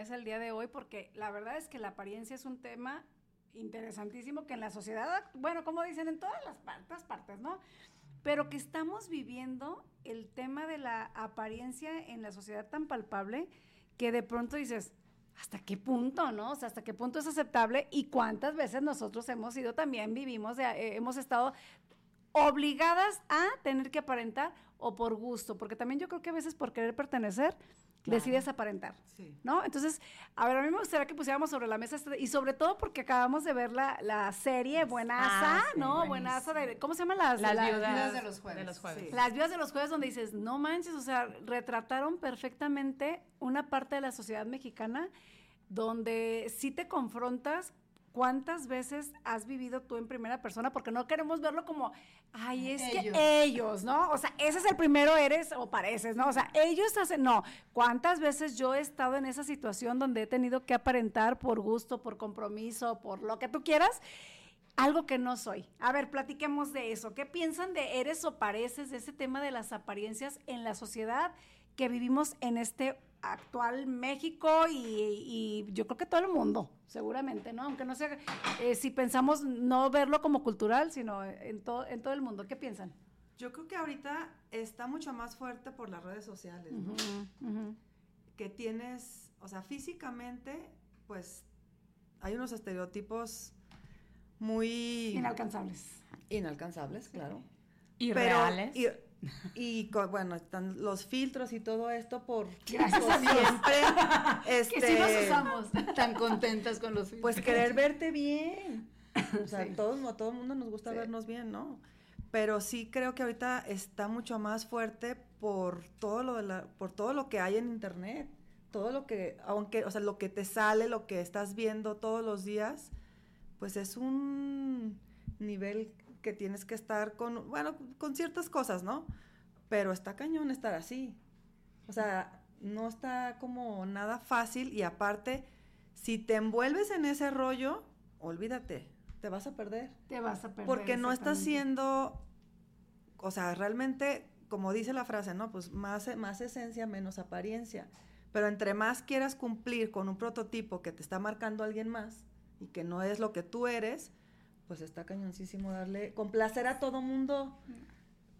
mesa el día de hoy, porque la verdad es que la apariencia es un tema interesantísimo que en la sociedad, bueno, como dicen en todas las partes, partes, ¿no? Pero que estamos viviendo el tema de la apariencia en la sociedad tan palpable que de pronto dices, ¿hasta qué punto, no? O sea, ¿hasta qué punto es aceptable? Y cuántas veces nosotros hemos sido también, vivimos, eh, hemos estado obligadas a tener que aparentar o por gusto, porque también yo creo que a veces por querer pertenecer, decides aparentar, ¿no? Entonces, a ver, a mí me gustaría que pusiéramos sobre la mesa, este, y sobre todo porque acabamos de ver la, la serie Buenaza, ah, ¿no? Buenaza de, ¿cómo se llama? Las, las, viudas, de los jueves. Las viudas de los jueves donde dices, no manches, o sea, retrataron perfectamente una parte de la sociedad mexicana donde sí te confrontas ¿Cuántas veces has vivido tú en primera persona? Porque no queremos verlo como, ay, es que ellos, ¿no? O sea, ese es el primero, eres o pareces, ¿no? O sea, ellos hacen, no. ¿Cuántas veces yo he estado en esa situación donde he tenido que aparentar por gusto, por compromiso, por lo que tú quieras? Algo que no soy. A ver, platiquemos de eso. ¿Qué piensan de eres o pareces, de ese tema de las apariencias en la sociedad que vivimos en este actual México y, yo creo que todo el mundo, seguramente, ¿no? Aunque no sea, eh, si pensamos no verlo como cultural, sino en, todo en todo el mundo. ¿Qué piensan? Yo creo que ahorita está mucho más fuerte por las redes sociales, ¿no? Que tienes, o sea, físicamente, pues hay unos estereotipos muy... Inalcanzables. Inalcanzables, claro. Irreales. Y bueno, están los filtros y todo esto por, Gracias siempre. este, que sí nos usamos. Tan contentas con los filtros. Pues querer verte bien. O sea, todos, a todo el mundo nos gusta vernos bien, ¿no? Pero sí creo que ahorita está mucho más fuerte por todo lo de la, por todo lo que hay en internet. Todo lo que, aunque, o sea, lo que te sale, lo que estás viendo todos los días, pues es un nivel que tienes que estar con, bueno, con ciertas cosas, ¿no? Pero está cañón estar así. O sea, no está como nada fácil y aparte, si te envuelves en ese rollo, olvídate, te vas a perder. Te vas a perder. Porque no estás siendo, o sea, realmente, como dice la frase, ¿no? Pues más, más esencia, menos apariencia. Pero entre más quieras cumplir con un prototipo que te está marcando alguien más y que no es lo que tú eres, pues está cañoncísimo darle, complacer a todo mundo.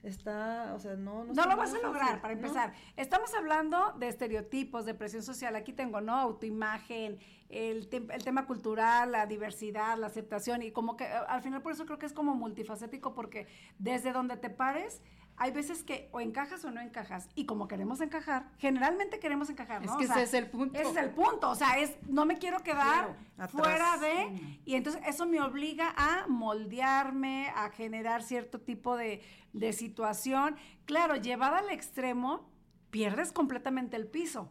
Está, o sea, no... No, lo vas a lograr, para empezar. Estamos hablando de estereotipos, de presión social. Aquí tengo, ¿no? Autoimagen, el, el tema cultural, la diversidad, la aceptación. Y como que al final por eso creo que es como multifacético, porque desde donde te pares hay veces que o encajas o no encajas. Y como queremos encajar, generalmente queremos encajar, ¿no? Es que ese es el punto. Ese es el punto. O sea, es, no me quiero quedar fuera de. Y entonces eso me obliga a moldearme, a generar cierto tipo de, situación. Claro, llevada al extremo, pierdes completamente el piso.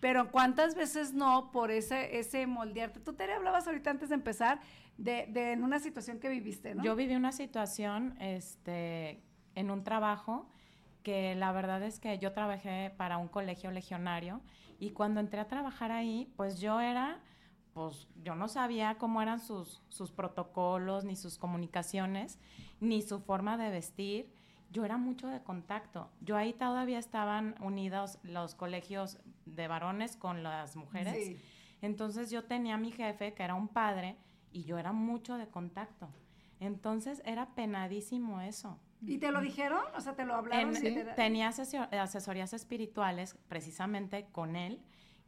Pero ¿cuántas veces no por ese, ese moldearte? Tú te hablabas ahorita antes de empezar de, de en una situación que viviste, ¿no? Yo viví una situación, este, en un trabajo que la verdad es que yo trabajé para un colegio legionario y cuando entré a trabajar ahí, pues yo era, pues yo no sabía cómo eran sus, sus protocolos, ni sus comunicaciones, ni su forma de vestir. Yo era mucho de contacto. Yo ahí todavía estaban unidos los colegios de varones con las mujeres. Entonces yo tenía a mi jefe, que era un padre, y yo era mucho de contacto. Entonces era penadísimo eso. ¿Y te lo dijeron? O sea, ¿te lo hablaron? Tenía asesorías espirituales precisamente con él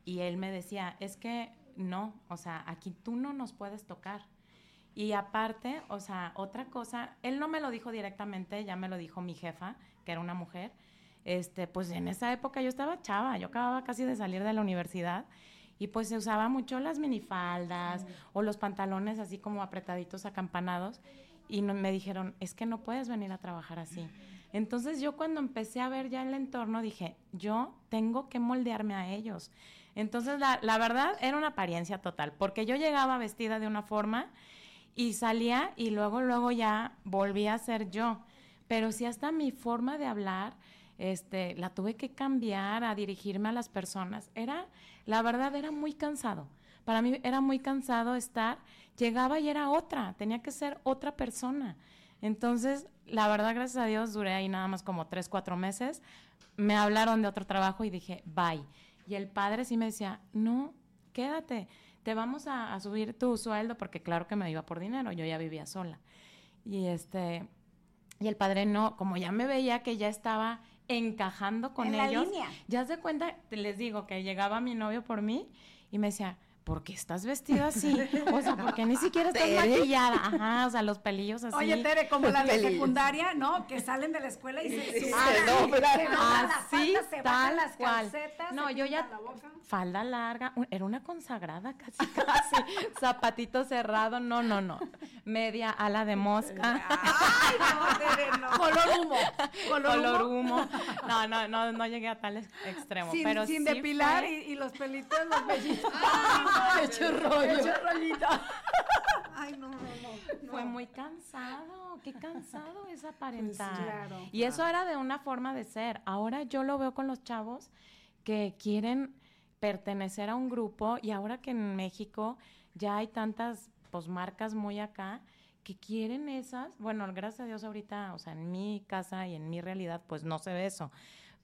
y él me decía, es que no, o sea, aquí tú no nos puedes tocar. Y aparte, o sea, otra cosa, él no me lo dijo directamente, ya me lo dijo mi jefa, que era una mujer. Este, pues en esa época yo estaba chava, yo acababa casi de salir de la universidad y pues se usaba mucho las minifaldas o los pantalones así como apretaditos, acampanados y me dijeron, es que no puedes venir a trabajar así. Entonces yo cuando empecé a ver ya el entorno dije, yo tengo que moldearme a ellos. Entonces la, la verdad era una apariencia total, porque yo llegaba vestida de una forma y salía y luego, luego ya volvía a ser yo. Pero sí hasta mi forma de hablar, este, la tuve que cambiar a dirigirme a las personas. Era, la verdad, era muy cansado. Para mí era muy cansado estar llegaba y era otra, tenía que ser otra persona. Entonces, la verdad, gracias a Dios, duré ahí nada más como tres, cuatro meses. Me hablaron de otro trabajo y dije, bye. Y el padre sí me decía, no, quédate, te vamos a, subir tu sueldo, porque claro que me iba por dinero, yo ya vivía sola. Y este, y el padre no, como ya me veía que ya estaba encajando con ellos, ya se cuenta, les digo que llegaba mi novio por mí y me decía, ¿por qué estás vestida así? O sea, porque ni siquiera estás maquillada. Ajá, o sea, los pelillos así. Oye, Tere, como la de secundaria, ¿no? Que salen de la escuela y se, sí, así, tal las cual. no, yo ya falda larga, era una consagrada casi casi, zapatito cerrado, no, no, no. Media ala de mosca. Ay, no, Tere, no. Color humo. Color, humo. No, no, no, no llegué a tal extremo, sin, pero sin depilar y, y, los pelitos, los bellitos. hecho rollo. Hecho rollito. Ay, no, no, no, Fue muy cansado, qué cansado es aparentar. Pues, y eso era de una forma de ser. Ahora yo lo veo con los chavos que quieren pertenecer a un grupo y ahora que en México ya hay tantas pues marcas muy acá que quieren esas, bueno, gracias a Dios ahorita, o sea, en mi casa y en mi realidad pues no se ve eso,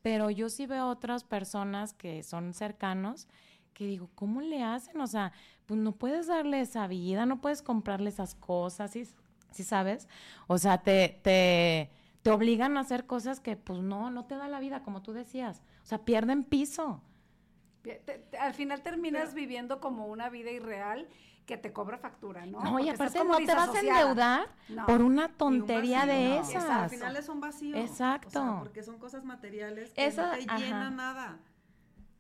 pero yo sí veo otras personas que son cercanos que digo, ¿cómo le hacen? O sea, pues no puedes darle esa vida, no puedes comprarle esas cosas, ¿sí, ¿Sí sabes? O sea, te, te, te obligan a hacer cosas que pues no, no te da la vida, como tú decías. O sea, pierden piso. al final terminas viviendo como una vida irreal que te cobra factura, ¿no? No, y aparte no te vas a endeudar por una tontería de esas. al final es un vacío. Exacto. porque son cosas materiales que no te llenan nada.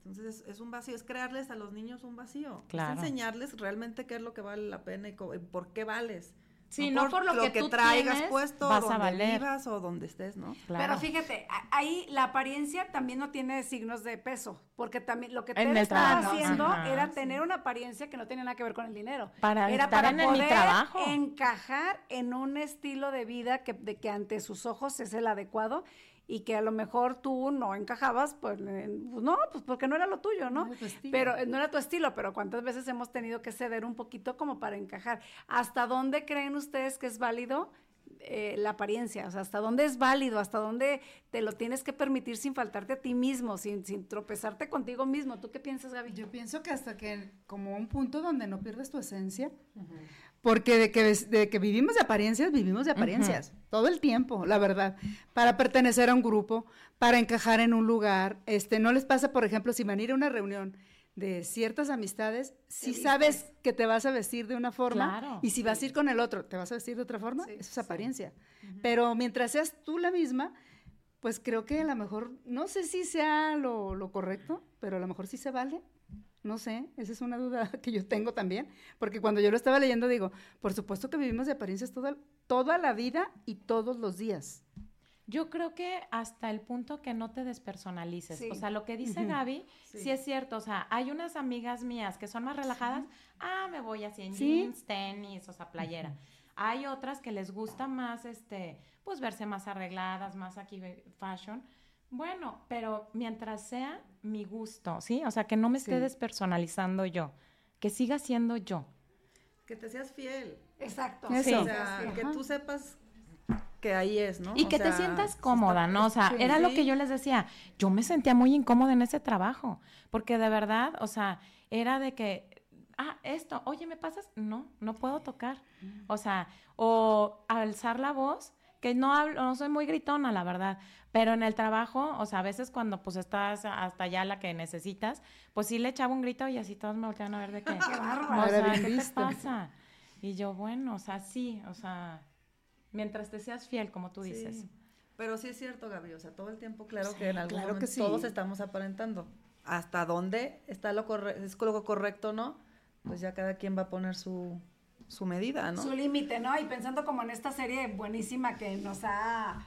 Entonces es, un vacío, es crearles a los niños un vacío. Es enseñarles realmente qué es lo que vale la pena y por qué vales. Sí, no, por, lo, que, traigas puesto, vas donde a valer. vivas o donde estés, ¿no? Pero fíjate, ahí la apariencia también no tiene signos de peso, porque también lo que te estaba haciendo era tener una apariencia que no tenía nada que ver con el dinero. Para era estar para en poder trabajo. encajar en un estilo de vida que, de que ante sus ojos es el adecuado y que a lo mejor tú no encajabas, pues, pues, no, pues porque no era lo tuyo, ¿no? pero eh, no era tu estilo, pero cuántas veces hemos tenido que ceder un poquito como para encajar. ¿Hasta dónde creen ustedes que es válido eh, la apariencia? O sea, ¿hasta dónde es válido? ¿Hasta dónde te lo tienes que permitir sin faltarte a ti mismo, sin, sin tropezarte contigo mismo? ¿Tú qué piensas, Gaby? Yo pienso que hasta que como un punto donde no pierdes tu esencia, porque de que, de que vivimos de apariencias, vivimos de apariencias, todo el tiempo, la verdad, para pertenecer a un grupo, para encajar en un lugar. Este, no les pasa, por ejemplo, si van a ir a una reunión de ciertas amistades, si sabes que te vas a vestir de una forma y si vas a ir con el otro, te vas a vestir de otra forma, eso es apariencia. Pero mientras seas tú la misma, pues creo que a lo mejor, no sé si sea lo, lo correcto, pero a lo mejor sí se vale no sé, esa es una duda que yo tengo también, porque cuando yo lo estaba leyendo digo, por supuesto que vivimos de apariencias toda, toda la vida y todos los días. Yo creo que hasta el punto que no te despersonalices. O sea, lo que dice Gaby, sí. es cierto. O sea, hay unas amigas mías que son más relajadas. Ah, me voy así en jeans, tenis, o sea, playera. Hay otras que les gusta más, este, pues verse más arregladas, más aquí fashion. Bueno, pero mientras sea mi gusto, ¿sí? O sea, que no me esté despersonalizando yo, que siga siendo yo. Que te seas fiel. Exacto. Eso. O sea, que tú sepas que ahí es, ¿no? Y que te sientas cómoda, ¿no? O sea, era lo que yo les decía. Yo me sentía muy incómoda en ese trabajo, porque de verdad, o sea, era de que, ah, esto, oye, ¿me pasas? No, no puedo tocar. Mm. O sea, o alzar la voz, que no hablo, no soy muy gritona, la verdad, pero en el trabajo, o sea, a veces cuando pues estás hasta allá la que necesitas, pues sí le echaba un grito y así todos me voltean a ver de qué. ¡Qué bárbaro! O sea, ¿qué te pasa? Y yo, bueno, o sea, sí, o sea, mientras te seas fiel, como tú dices. Pero sí es cierto, Gaby, o sea, todo el tiempo, claro que en algún momento que todos estamos aparentando. Hasta dónde está lo correcto, es lo correcto, ¿no? Pues ya cada quien va a poner su, su medida, ¿no? Su límite, ¿no? Y pensando como en esta serie buenísima que nos ha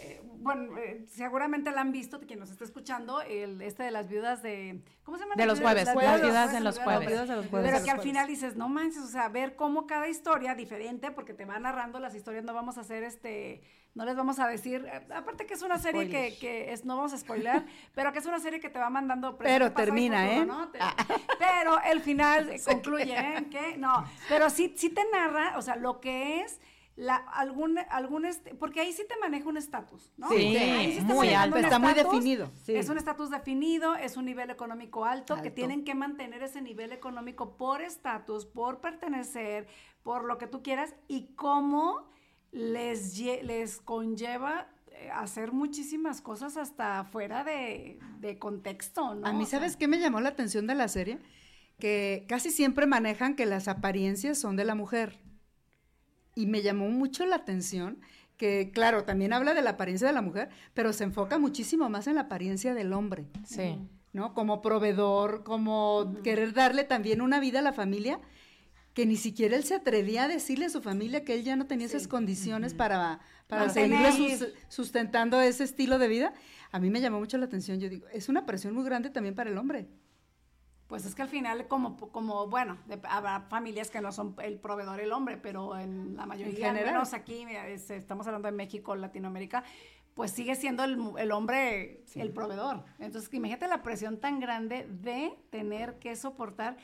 eh, bueno, eh, seguramente la han visto, quien nos está escuchando, el este de las viudas de, ¿cómo se llama? De los jueves, las viudas, de los jueves. Pero que al final dices, no manches, o sea, ver cómo cada historia diferente, porque te va narrando las historias, no vamos a hacer este, no les vamos a decir, aparte que es una serie que, que, es, no vamos a spoiler, pero que es una serie que te va mandando. Pero termina, ¿eh? Ah. Pero el final concluye, ¿eh? Que no, pero sí, sí te narra, o sea, lo que es la, algún, algún este, porque ahí sí te maneja un estatus, ¿no? Sí, está muy alto. Está muy definido. Sí. Es un estatus definido, es un nivel económico alto, que tienen que mantener ese nivel económico por estatus, por pertenecer, por lo que tú quieras, y cómo les, les conlleva eh, hacer muchísimas cosas hasta fuera de, de contexto, ¿no? A mí, ¿sabes qué me llamó la atención de la serie? Que casi siempre manejan que las apariencias son de la mujer. Y me llamó mucho la atención que, claro, también habla de la apariencia de la mujer, pero se enfoca muchísimo más en la apariencia del hombre, Sí. ¿no? Como proveedor, como querer darle también una vida a la familia, que ni siquiera él se atrevía a decirle a su familia que él ya no tenía esas condiciones para, para sus- sustentando ese estilo de vida. A mí me llamó mucho la atención. Yo digo, es una presión muy grande también para el hombre. Pues es que al final, como, como bueno, de- habrá familias que no son el proveedor el hombre, pero en la mayoría, general. menos aquí, mira, es- estamos hablando de México, Latinoamérica, pues sigue siendo el, mu- el hombre el proveedor. Entonces, imagínate la presión tan grande de tener que soportar.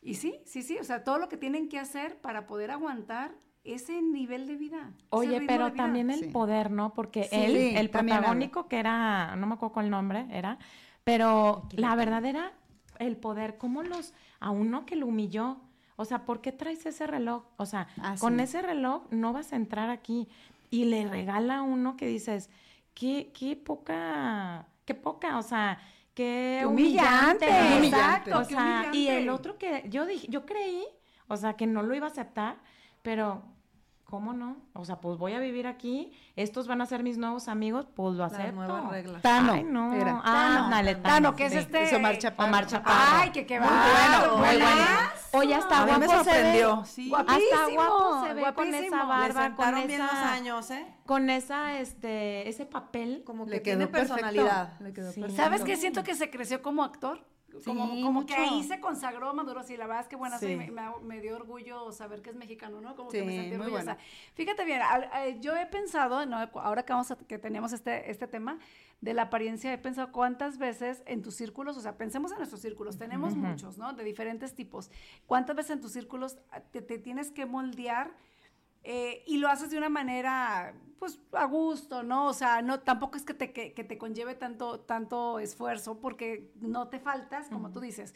Y sí, sí, sí, o sea, todo lo que tienen que hacer para poder aguantar ese nivel de vida. Oye, de pero vida. también el Sí. poder, ¿no? Porque Sí, él, sí, el protagónico que era, no me acuerdo cuál nombre era, pero la verdad era el poder, cómo los, a uno que lo humilló. O sea, ¿por qué traes ese reloj? O sea, Ah, con ese reloj no vas a entrar aquí. Y le regala a uno que dices, qué, qué poca, qué poca, o sea, qué Qué humillante, humillante. exacto, O qué sea, y el otro que yo dije, yo creí, o sea, que no lo iba a aceptar, pero ¿cómo no? O sea, pues voy a vivir aquí, estos van a ser mis nuevos amigos, pues lo Las acepto. nuevas reglas. Tano, Ay, no. era. Ah, dale, Tano, que es sí. este... Es Omar Chaparro. Omar Chaparro. Ay, que qué Muy bárbaro, bueno, muy ¿verdad? bueno. Oye, hasta A mí me guapo se ve. sorprendió, sí. Guapísimo, Hasta guapo se ve con guapísimo. esa Le barba, con sentaron bien los esa, años, ¿eh? con esa, este, ese papel. Como que Le tiene quedó perfecto. personalidad. Le quedó Sí. ¿Sabes qué? Siento que se creció como actor. Como, Sí, como que ahí se consagró, maduro. Sí, la verdad es que Sí. soy, me, me- me dio orgullo saber que es mexicano, ¿no? Como que me sentí orgullosa. bueno. Fíjate bien, al- eh, yo he pensado, ¿no? ahora que, vamos a- que teníamos este, este tema de la apariencia, he pensado cuántas veces en tus círculos, o sea, pensemos en nuestros círculos, tenemos muchos, ¿no? De diferentes tipos. ¿Cuántas veces en tus círculos ah, te, te tienes que moldear eh, y lo haces de una manera, pues, a gusto, ¿no? O sea, no, tampoco es que te, que, que te conlleve tanto, tanto esfuerzo porque no te faltas, como tú dices.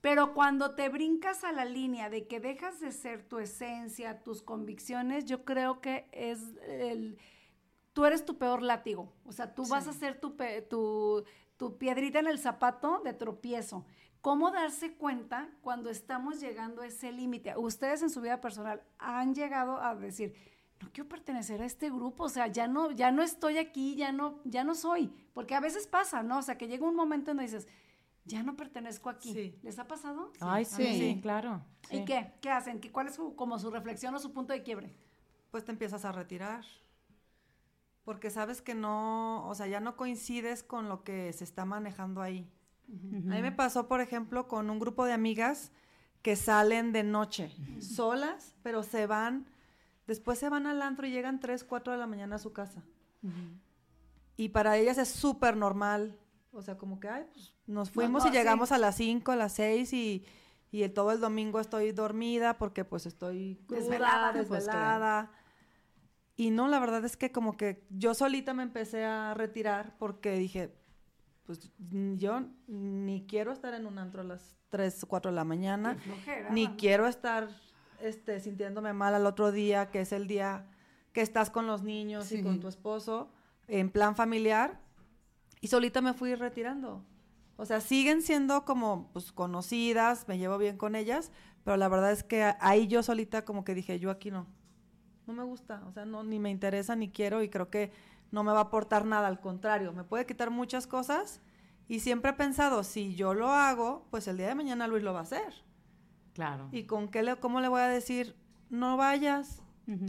Pero cuando te brincas a la línea de que dejas de ser tu esencia, tus convicciones, yo creo que es el... Tú eres tu peor látigo. O sea, tú vas a ser tu, tu, tu piedrita en el zapato de tropiezo. ¿Cómo darse cuenta cuando estamos llegando a ese límite? Ustedes en su vida personal han llegado a decir, no quiero pertenecer a este grupo, o sea, ya no, ya no estoy aquí, ya no, ya no soy, porque a veces pasa, ¿no? O sea, que llega un momento en donde dices, ya no pertenezco aquí. Sí. ¿Les ha pasado? Ay, sí, sí, sí. claro. ¿Y sí. qué? ¿Qué hacen? ¿Qué, ¿Cuál es su, como su reflexión o su punto de quiebre? Pues te empiezas a retirar. Porque sabes que no, o sea, ya no coincides con lo que se está manejando ahí. A mí me pasó, por ejemplo, con un grupo de amigas que salen de noche, solas, pero se van, después se van al antro y llegan 3, 4 de la mañana a su casa. Y para ellas es súper normal. O sea, como que, ay, pues nos fuimos no, y sí. llegamos a las 5, a las 6 y, y el- todo el domingo estoy dormida porque pues estoy cruda, Desvelada. desvelada. Pues, Y no, la verdad es que como que yo solita me empecé a retirar porque dije, pues yo ni quiero estar en un antro a las 3 o 4 de la mañana, flojera, ni ¿no? quiero estar este, sintiéndome mal al otro día, que es el día que estás con los niños y con tu esposo, en plan familiar, y solita me fui retirando. O sea, siguen siendo como pues, conocidas, me llevo bien con ellas, pero la verdad es que ahí yo solita como que dije, yo aquí no. No me gusta, o sea, no, ni me interesa, ni quiero, y creo que no me va a aportar nada, al contrario, me puede quitar muchas cosas, y siempre he pensado, si yo lo hago, pues el día de mañana Luis lo va a hacer. Claro. ¿Y con qué le, cómo le voy a decir, no vayas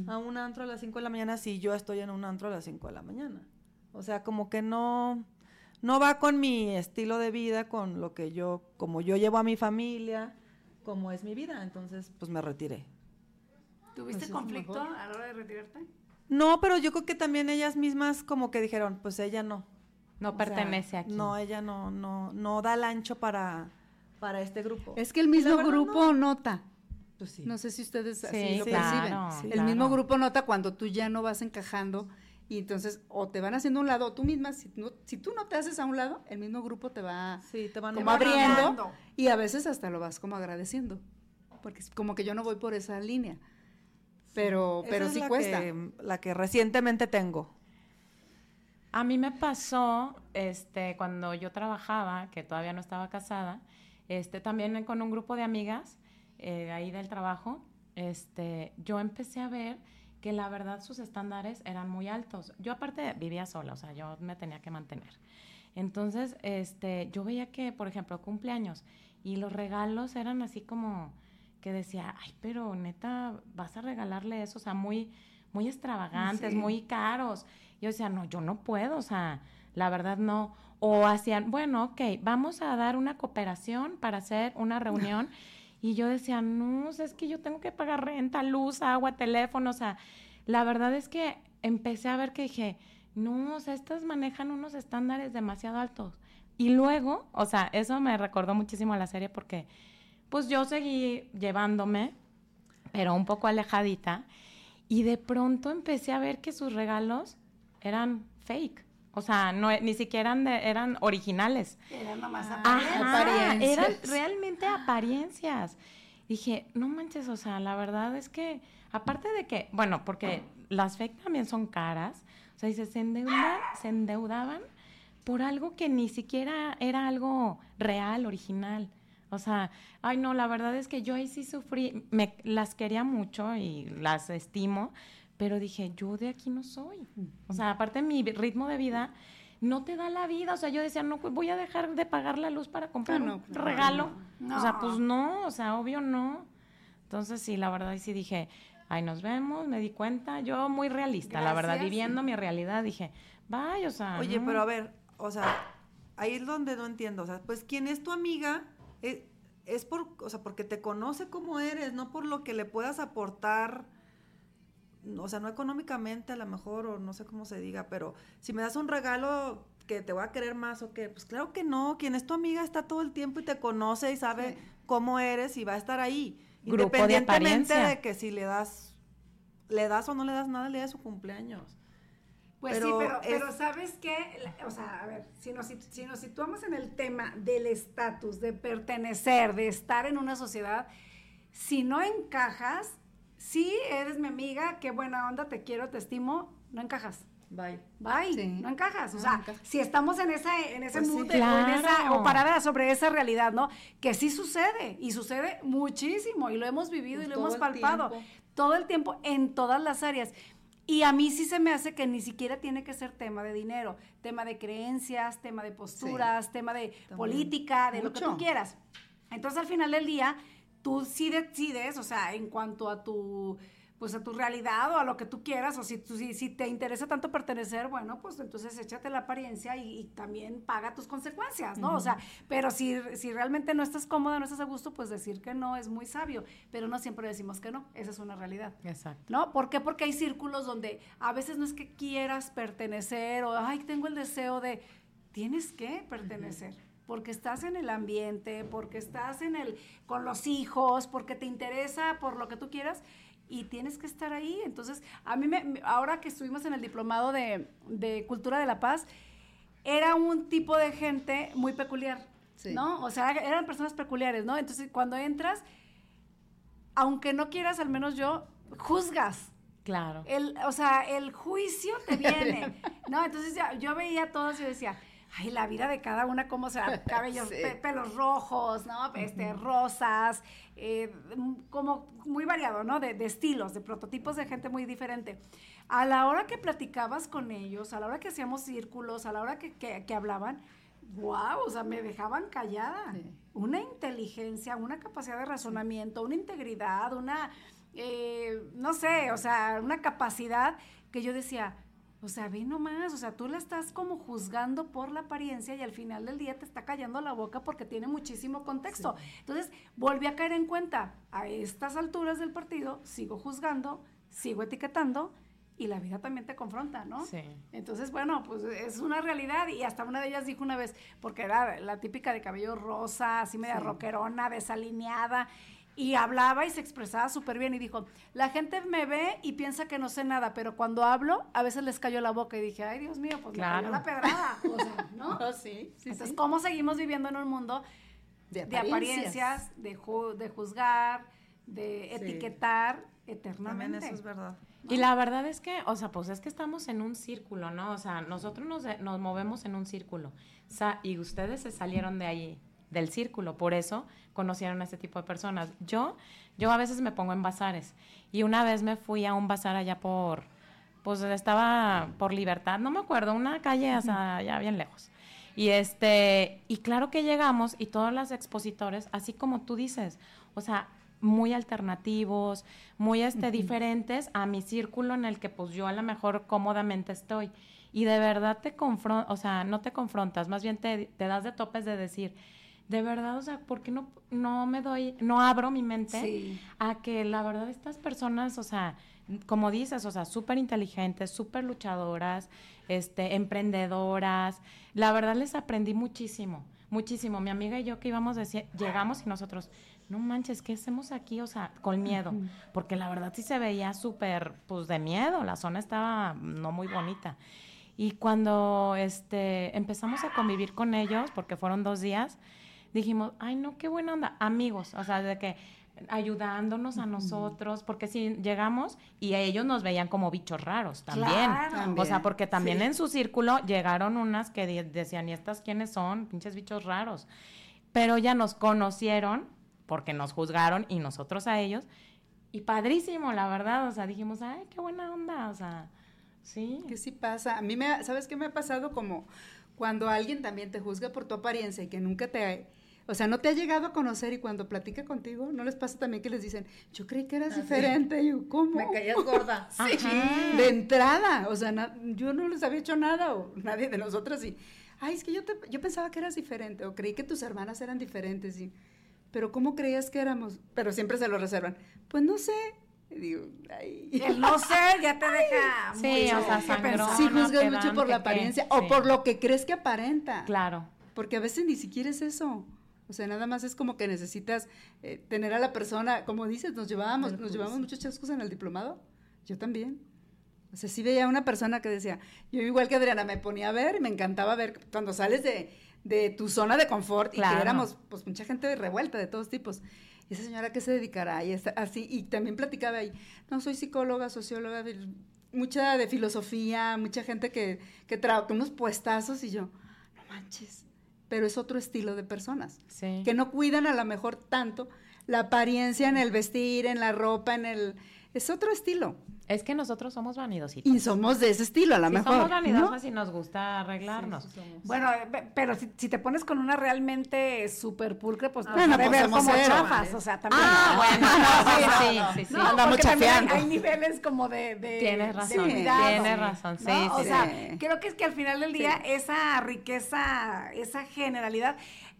a un antro a las 5 de la mañana si yo estoy en un antro a las 5 de la mañana? O sea, como que no, no va con mi estilo de vida, con lo que yo, como yo llevo a mi familia, como es mi vida. Entonces, pues me retiré. ¿Tuviste Pues conflicto a la hora de retirarte? No, pero yo creo que también ellas mismas como que dijeron, pues ella no. No O sea, pertenece aquí. No, ella no, no, no da el ancho para, para este grupo. Es que el mismo verdad, grupo nota. Pues sí. No sé si ustedes así sí, lo claro, perciben. el mismo grupo nota cuando tú ya no vas encajando y entonces o te van haciendo a un lado o tú misma, si, no, si tú no te haces a un lado, el mismo grupo te va sí, te van como abriendo y a veces hasta lo vas como agradeciendo, porque como que yo no voy por esa línea, pero, pero sí cuesta. la que recientemente tengo. A mí me pasó, este, cuando yo trabajaba, que todavía no estaba casada, este, también con un grupo de amigas eh, ahí del trabajo, este, yo empecé a ver que la verdad sus estándares eran muy altos. Yo aparte vivía sola, o sea, yo me tenía que mantener. Entonces, este, yo veía que, por ejemplo, cumpleaños y los regalos eran así como que decía, ay, pero neta, vas a regalarle eso, o sea, muy, muy extravagantes, muy caros. Yo decía, no, yo no puedo, o sea, la verdad no. O hacían, bueno, ok, vamos a dar una cooperación para hacer una reunión. Y yo decía, no, es que yo tengo que pagar renta, luz, agua, teléfono, o sea, la verdad es que empecé a ver que dije, no, o sea, estas manejan unos estándares demasiado altos. Y luego, o sea, eso me recordó muchísimo a la serie porque, pues yo seguí llevándome, pero un poco alejadita, y de pronto empecé a ver que sus regalos eran fake. O sea, no, ni siquiera eran, eran originales. Eran nomás apariencias. Eran realmente apariencias. Dije, no manches, o sea, la verdad es que, aparte de que, bueno, porque las fake también son caras, o sea, dice, se, endeudan, se endeudaban por algo que ni siquiera era algo real, original. O sea, ay no, la verdad es que yo ahí sí sufrí, me las quería mucho y las estimo, pero dije, yo de aquí no soy. O sea, aparte mi ritmo de vida no te da la vida. O sea, yo decía, no, pues voy a dejar de pagar la luz para comprar un regalo. O sea, pues no, o sea, obvio no. Entonces, sí, la verdad, sí dije, ay, nos vemos, me di cuenta. Yo muy realista, la verdad, viviendo mi realidad, dije, vaya, o sea. Oye, pero a ver, o sea, ahí es donde no entiendo. O sea, pues, ¿quién es tu amiga? Es, es por, o sea, porque te conoce como eres, no por lo que le puedas aportar o sea, no económicamente a lo mejor, o no sé cómo se diga, pero si me das un regalo que te voy a querer más o qué, pues claro que no, quien es tu amiga está todo el tiempo y te conoce y sabe cómo eres y va a estar ahí. independientemente de, que si le das, le das o no le das nada, le das su cumpleaños. Pues sí, pero, pero ¿sabes qué? O sea, a ver, si nos, si nos situamos en el tema del estatus, de pertenecer, de estar en una sociedad, si no encajas, sí, eres mi amiga, qué buena onda, te quiero, te estimo, no encajas. Bye. Bye. No encajas. O sea, si estamos en esa, en ese pues mood o, parada sobre esa realidad, ¿no? Que sí sucede, y sucede muchísimo, y lo hemos vivido y pues lo hemos palpado todo el tiempo en todas las áreas. Y a mí sí se me hace que ni siquiera tiene que ser tema de dinero, tema de creencias, tema de posturas, tema de política, de lo que tú quieras. Entonces, al final del día, tú sí decides, o sea, en cuanto a tu pues a tu realidad o a lo que tú quieras, o si, tú, si, te interesa tanto pertenecer, bueno, pues entonces échate la apariencia y, también paga tus consecuencias, ¿no? O sea, pero si, si realmente no estás cómoda, no estás a gusto, pues decir que no es muy sabio, pero no siempre decimos que no, esa es una realidad. Exacto. ¿No? ¿Por qué? Porque hay círculos donde a veces no es que quieras pertenecer o, ay, tengo el deseo de, tienes que pertenecer porque estás en el ambiente, porque estás en el con los hijos, porque te interesa por lo que tú quieras y tienes que estar ahí. Entonces, a mí me, ahora que estuvimos en el diplomado de, Cultura de la Paz, era un tipo de gente muy peculiar, ¿no? O sea, eran personas peculiares, ¿no? Entonces, cuando entras, aunque no quieras, al menos yo, juzgas. Claro. El, o sea, el juicio te viene, ¿no? Entonces yo veía a todos y decía, ay, la vida de cada una, cómo se cabellos, pelos rojos, ¿no? Este, rosas, eh, como muy variado, ¿no? De, estilos, de prototipos de gente muy diferente. A la hora que platicabas con ellos, a la hora que hacíamos círculos, a la hora que, que, hablaban, wow, o sea, me dejaban callada. Una inteligencia, una capacidad de razonamiento, una integridad, una, eh, no sé, o sea, una capacidad que yo decía, o sea, ve nomás, o sea, tú la estás como juzgando por la apariencia y al final del día te está callando la boca porque tiene muchísimo contexto. Entonces, volví a caer en cuenta, a estas alturas del partido, sigo juzgando, sigo etiquetando y la vida también te confronta, ¿no? Sí. Entonces, bueno, pues es una realidad y hasta una de ellas dijo una vez, porque era la típica de cabello rosa, así media roquerona, desalineada, y hablaba y se expresaba súper bien y dijo, la gente me ve y piensa que no sé nada, pero cuando hablo a veces les cayó la boca y dije, ay Dios mío, pues Claro. me cayó la pedrada, o sea, ¿no? Ah, sí, sí, Entonces, sí. ¿cómo seguimos viviendo en un mundo De de apariencias, de, ju- de juzgar, de Sí. etiquetar También eternamente? eso es verdad. Y la verdad es que, o sea, pues es que estamos en un círculo, ¿no? O sea, nosotros nos, nos movemos en un círculo. Y ustedes se salieron de ahí, del círculo, por eso conocieron a este tipo de personas. Yo, yo a veces me pongo en bazares. Y una vez me fui a un bazar allá por, pues estaba por libertad, no me acuerdo, una calle hasta allá bien lejos. Y este, y claro que llegamos y todos los expositores, así como tú dices, o sea, muy alternativos, muy este, diferentes a mi círculo en el que pues yo a lo mejor cómodamente estoy. Y de verdad te confrontas, o sea, no te confrontas, más bien te, te das de topes de decir, de verdad, o sea, ¿por qué no, no me doy, no abro mi mente Sí. a que la verdad estas personas, o sea, como dices, o sea, súper inteligentes, súper luchadoras, este, emprendedoras, la verdad les aprendí muchísimo, muchísimo. Mi amiga y yo que íbamos, decía, llegamos y nosotros, no manches, ¿qué hacemos aquí? O sea, con miedo, porque la verdad sí se veía súper, pues de miedo, la zona estaba no muy bonita. Y cuando este, empezamos a convivir con ellos, porque fueron dos días, dijimos, ay, no, qué buena onda, amigos, o sea, de que ayudándonos a nosotros, porque si llegamos y ellos nos veían como bichos raros también. Claro. O sea, porque también sí. en su círculo llegaron unas que de- decían, ¿y estas quiénes son? Pinches bichos raros. Pero ya nos conocieron porque nos juzgaron y nosotros a ellos. Y padrísimo, la verdad. O sea, dijimos, ay, qué buena onda. O sea, sí. Que sí pasa. A mí me, ha- ¿sabes qué me ha pasado? Como cuando alguien también te juzga por tu apariencia y que nunca te, o sea, no te ha llegado a conocer y cuando platica contigo, ¿no les pasa también que les dicen, yo creí que eras Ah, sí. diferente? Y yo, ¿cómo? Me caías gorda. Sí, Ajá. de entrada, o sea, na- yo no les había hecho nada, o nadie de nosotras, y, ay, es que yo, te, yo pensaba que eras diferente, o creí que tus hermanas eran diferentes, y, pero ¿cómo creías que éramos? Pero siempre se lo reservan. Pues no sé, y digo, ay. El no sé ya te deja Sí, mucho o sea, sangrón. Sí juzgas mucho por la apariencia, sí. o por lo que crees que aparenta, Claro. porque a veces ni siquiera es eso. O sea, nada más es como que necesitas eh, tener a la persona, como dices, nos llevábamos, nos llevábamos muchos chascos en el diplomado. Yo también. O sea, sí veía una persona que decía, yo igual que Adriana, me ponía a ver y me encantaba ver cuando sales de, de tu zona de confort y que éramos pues mucha gente revuelta de todos tipos. Y esa señora que se dedicará y así, y también platicaba ahí, no, soy psicóloga, socióloga, mucha de filosofía, mucha gente que, que trabaja, unos puestazos y yo, no manches, pero es otro estilo de personas Sí. que no cuidan a lo mejor tanto la apariencia en el vestir, en la ropa, en el... Es otro estilo. Es que nosotros somos vanidositos. Y somos de ese estilo, a lo Sí, mejor. somos ¿no? vanidosas y nos gusta arreglarnos. Sí, sí. Bueno, eh, pe- pero si, si te pones con una realmente súper pulcre, pues te Bueno, vas a pues ver somos como cero. chafas, o sea, también. Ah, ¿no? bueno, no, sí, sí, sí, sí. No, Andamos porque también hay, chafeando. hay niveles como de, de Tienes de razón, cuidado, tienes razón, sí, ¿no? O sí, sea, sí. creo que es que al final del día esa riqueza, esa generalidad,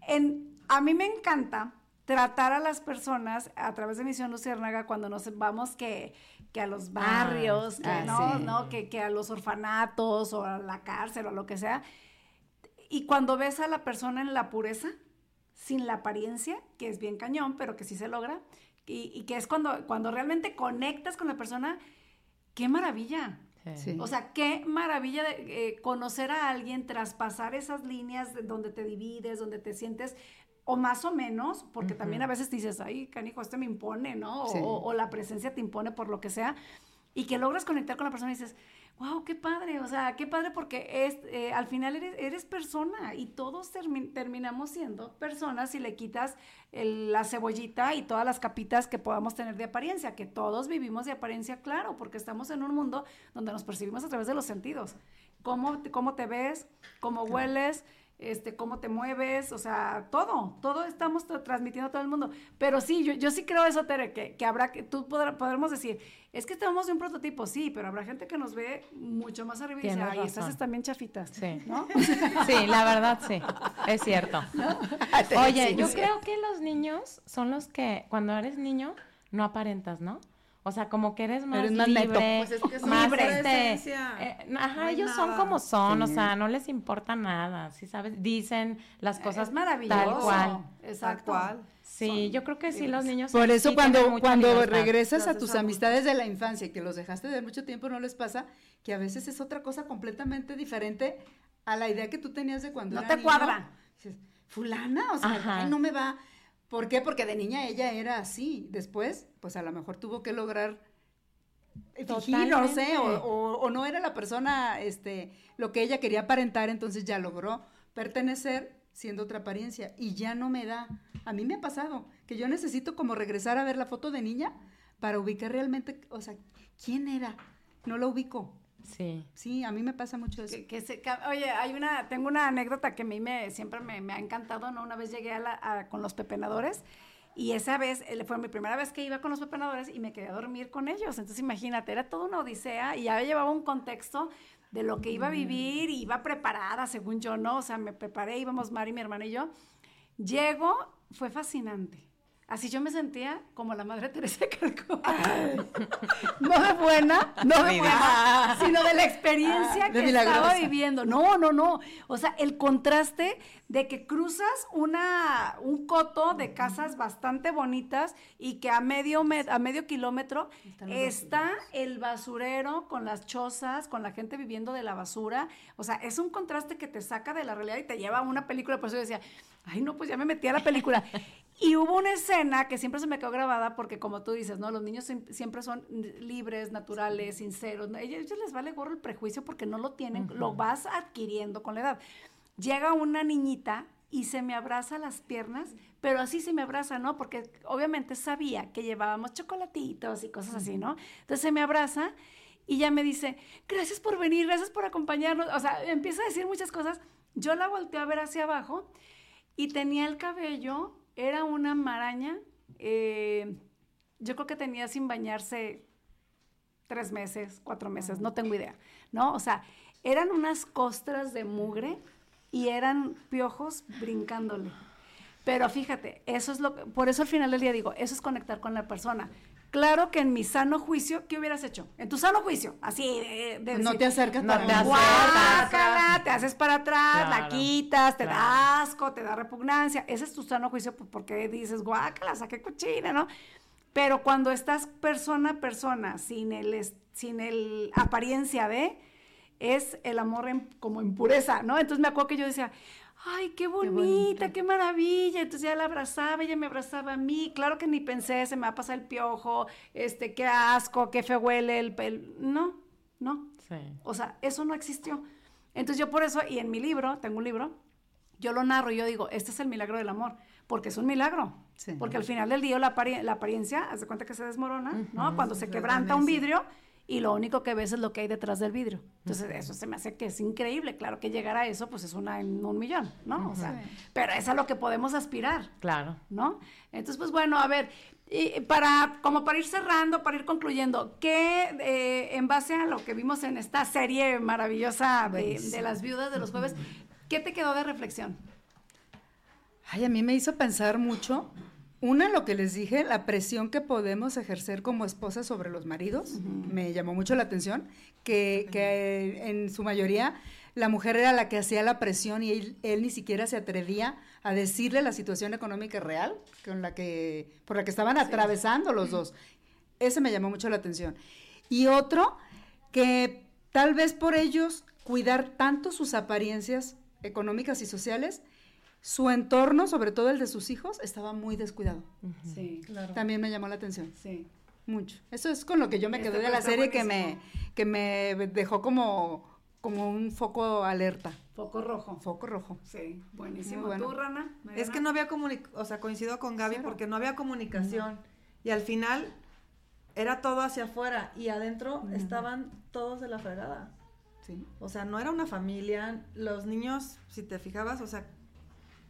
en, a mí me encanta tratar a las personas a través de Misión Luciérnaga cuando nos vamos que, que a los barrios, que, ah, no, sí. no, que, que a los orfanatos o a la cárcel o lo que sea. Y cuando ves a la persona en la pureza, sin la apariencia, que es bien cañón, pero que sí se logra, y, y que es cuando, cuando realmente conectas con la persona, qué maravilla. Sí. O sea, qué maravilla de, eh, conocer a alguien, traspasar esas líneas de donde te divides, donde te sientes, o más o menos, porque también a veces dices, ay, canijo, este me impone, ¿no? O, Sí. o- o la presencia te impone por lo que sea, y que logras conectar con la persona y dices, wow, qué padre, o sea, qué padre porque es, eh, al final eres, eres persona y todos termi- terminamos siendo personas si le quitas el- la cebollita y todas las capitas que podamos tener de apariencia, que todos vivimos de apariencia, claro, porque estamos en un mundo donde nos percibimos a través de los sentidos. Cómo, cómo te ves, cómo hueles, este, cómo te mueves, o sea, todo, todo estamos tra- transmitiendo a todo el mundo. Pero sí, yo, yo sí creo eso, Tere, que, que habrá que, tú podrá- podremos decir, es que estamos de un prototipo, sí, pero habrá gente que nos ve mucho más arriba y dice, ay, estas están bien chafitas, Sí. ¿no? Sí, la verdad sí, es cierto. Oye, yo creo que los niños son los que cuando eres niño no aparentas, ¿no? O sea, como que eres más Eres más neto. libre, Pues es que son más pura este, eh, ajá, ellos son como son, o sea, no les importa nada, ¿sí sabes? Dicen las cosas es maravilloso. tal cual. Exacto. Tal cual. Sí, yo creo que sí, los niños. Por eso sí cuando, cuando libertad. regresas a tus amistades de la infancia y que los dejaste de mucho tiempo, ¿no les pasa que a veces es otra cosa completamente diferente a la idea que tú tenías de cuando No era te niño? cuadra. Dices, fulana, o sea, ay, no me va. ¿Por qué? Porque de niña ella era así. Después, pues a lo mejor tuvo que lograr fingir, no sé, o, o- o no era la persona, este, lo que ella quería aparentar, entonces ya logró pertenecer siendo otra apariencia y ya no me da. A mí me ha pasado que yo necesito como regresar a ver la foto de niña para ubicar realmente, o sea, ¿quién era? No la ubico. Sí. Sí, a mí me pasa mucho eso. Que, que se ca- oye, hay una, tengo una anécdota que a mí me, siempre me, me ha encantado, ¿no? Una vez llegué a la- a- con los pepenadores y esa vez eh, fue mi primera vez que iba con los pepenadores y me quedé a dormir con ellos. Entonces imagínate, era toda una odisea y ya llevaba un contexto de lo que iba a vivir y iba preparada, según yo, ¿no? O sea, me preparé, íbamos Mari, mi hermana y yo. Llego, fue fascinante. Así yo me sentía como la madre Teresa de Calcuta. no de buena, no de buena, sino de la experiencia Ah, que estaba viviendo. No, no, no. O sea, el contraste de que cruzas una, un coto de casas bastante bonitas y que a medio, me- a medio kilómetro Están está el basurero con las chozas, con la gente viviendo de la basura. O sea, es un contraste que te saca de la realidad y te lleva a una película. Por eso yo decía, ay, no, pues ya me metí a la película. Y hubo una escena que siempre se me quedó grabada porque como tú dices, ¿no? Los niños siempre son libres, naturales, sinceros. A ellos les vale gorro el prejuicio porque no lo tienen, lo vas adquiriendo con la edad. Llega una niñita y se me abraza las piernas, pero así se me abraza, ¿no? Porque obviamente sabía que llevábamos chocolatitos y cosas así, ¿no? Entonces se me abraza y ya me dice, gracias por venir, gracias por acompañarnos. O sea, empieza a decir muchas cosas. Yo la volteé a ver hacia abajo y tenía el cabello, era una maraña, eh, yo creo que tenía sin bañarse tres meses, cuatro meses, no tengo idea, ¿no? O sea, eran unas costras de mugre y eran piojos brincándole. Pero fíjate, eso es lo que, por eso al final del día digo, eso es conectar con la persona. Claro que en mi sano juicio, ¿qué hubieras hecho? En tu sano juicio, así de, de No decir, te acercas No para te acercas. Te haces para atrás, la quitas, te da claro. asco, te da repugnancia. Ese es tu sano juicio pues, porque dices, guácala, saqué cochina, ¿no? Pero cuando estás persona a persona, sin el, sin el apariencia de, es el amor en- como en pureza, ¿no? Entonces me acuerdo que yo decía, ay, qué bonita, qué, maravilla. Entonces ya la abrazaba, ella me abrazaba a mí. Claro que ni pensé, se me va a pasar el piojo, este, qué asco, qué feo huele el pel. No, no. Sí. O sea, eso no existió. Entonces yo por eso, y en mi libro, tengo un libro, yo lo narro y yo digo, este es el milagro del amor, porque es un milagro. Sí. Porque al final del día la, la apariencia, haz de cuenta que se desmorona, ¿no? Cuando se quebranta un vidrio y lo único que ves es lo que hay detrás del vidrio. Entonces eso se me hace que es increíble. Claro que llegar a eso, pues es una en un millón, ¿no? O sea, pero es a lo que podemos aspirar. Claro. ¿no? Entonces, pues bueno, a ver, y para, como para ir cerrando, para ir concluyendo, ¿qué, eh, en base a lo que vimos en esta serie maravillosa de, de las viudas de los jueves, ¿qué te quedó de reflexión? Ay, a mí me hizo pensar mucho. Una, lo que les dije, la presión que podemos ejercer como esposas sobre los maridos, me llamó mucho la atención, que, que en su mayoría la mujer era la que hacía la presión y él, él ni siquiera se atrevía a decirle la situación económica real con la que, por la que estaban atravesando los dos. Ese me llamó mucho la atención. Y otro, que tal vez por ellos cuidar tanto sus apariencias económicas y sociales, su entorno, sobre todo el de sus hijos, estaba muy descuidado. Sí, Claro. También me llamó la atención, sí. mucho. Eso es con lo que yo me Este quedé de la serie que me, que me dejó como, como un foco alerta, Foco rojo. foco rojo. Sí, buenísimo. Bueno. ¿Tú, Rana? Es que no había comunicación, o sea, coincido con Gaby Cero. porque no había comunicación. Y al final era todo hacia afuera y adentro estaban todos de la fregada. Sí. O sea, no era una familia. Los niños, si te fijabas, o sea,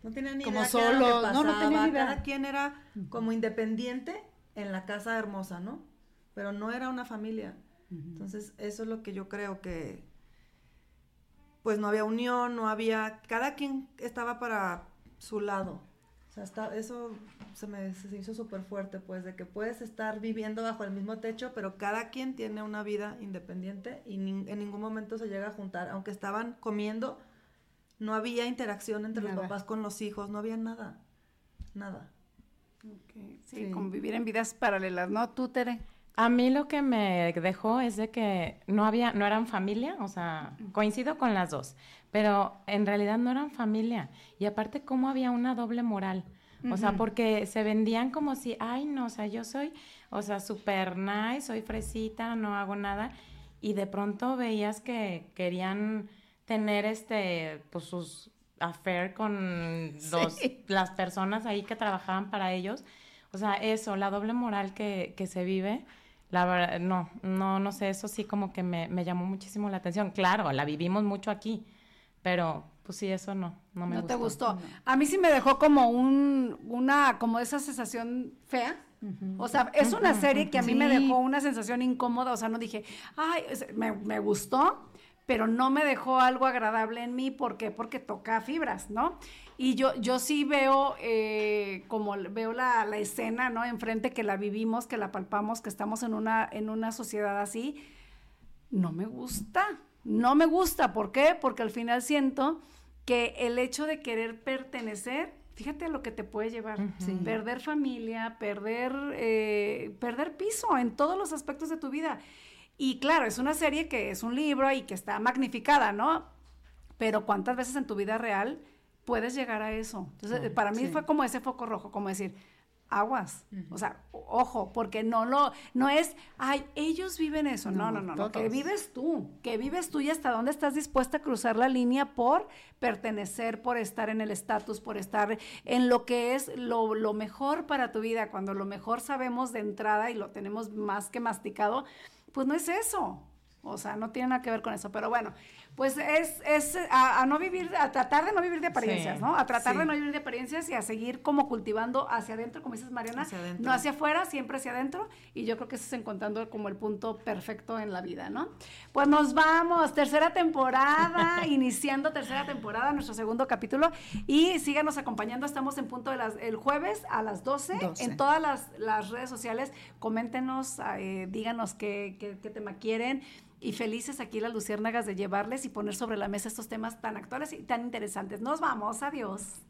no tenían ni Como idea qué era lo que solos, no, no pasaba. tenían ni idea. Cada quien era como independiente en la casa hermosa, ¿no? Pero no era una familia. Entonces, eso es lo que yo creo que, pues no había unión, no había, cada quien estaba para su lado. O sea, está, eso se me se hizo súper fuerte, pues, de que puedes estar viviendo bajo el mismo techo, pero cada quien tiene una vida independiente y en ningún momento se llega a juntar. Aunque estaban comiendo, no había interacción entre los papás con los hijos, no había nada, nada. Sí, sí, como vivir en vidas paralelas, ¿no? Tú, Tere. A mí lo que me dejó es de que no había, no eran familia, o sea, coincido con las dos, pero en realidad no eran familia. Y aparte, cómo había una doble moral. O sea, porque se vendían como si, ay, no, o sea, yo soy, o sea, súper nice, soy fresita, no hago nada. Y de pronto veías que querían tener este, pues sus affair con dos, las personas ahí que trabajaban para ellos. O sea, eso, la doble moral que, que se vive la verdad, no, no, no sé, eso sí como que me, me, llamó muchísimo la atención. Claro, la vivimos mucho aquí, pero pues sí, eso no, no me ¿No gustó. te gustó? A mí sí me dejó como un, una, como esa sensación fea. O sea, es una serie que a mí me dejó una sensación incómoda, o sea, no dije, ay, me, me gustó, pero no me dejó algo agradable en mí, ¿por qué? Porque toca fibras, ¿no? Y yo, yo sí veo, eh, como veo la, la, escena, ¿no? Enfrente que la vivimos, que la palpamos, que estamos en una, en una sociedad así. No me gusta, no me gusta. ¿Por qué? Porque al final siento que el hecho de querer pertenecer, fíjate a lo que te puede llevar. sí. Perder familia, perder, eh, perder piso en todos los aspectos de tu vida. Y claro, es una serie que es un libro y que está magnificada, ¿no? Pero ¿cuántas veces en tu vida real puedes llegar a eso. Entonces, sí, para mí sí. fue como ese foco rojo, como decir, aguas, uh -huh. o sea, ojo, porque no lo, no es, ay, ellos viven eso, no, no, no, no, que vives tú, que vives tú y hasta dónde estás dispuesta a cruzar la línea por pertenecer, por estar en el estatus, por estar en lo que es lo, lo mejor para tu vida, cuando lo mejor sabemos de entrada y lo tenemos más que masticado, pues no es eso, o sea, no tiene nada que ver con eso, pero bueno, pues es, es a, a, no vivir, a tratar de no vivir de apariencias, sí, ¿no? A tratar sí. de no vivir de apariencias y a seguir como cultivando hacia adentro, como dices Mariana, hacia no hacia afuera, siempre hacia adentro, y yo creo que eso es encontrando como el punto perfecto en la vida, ¿no? Pues nos vamos, tercera temporada, iniciando tercera temporada, nuestro segundo capítulo, y síganos acompañando, estamos en punto de las, el jueves a las 12, 12. en todas las, las, redes sociales, coméntenos, eh, díganos qué, qué, qué tema quieren, y felices aquí las luciérnagas de llevarles y poner sobre la mesa estos temas tan actuales y tan interesantes. Nos vamos, adiós.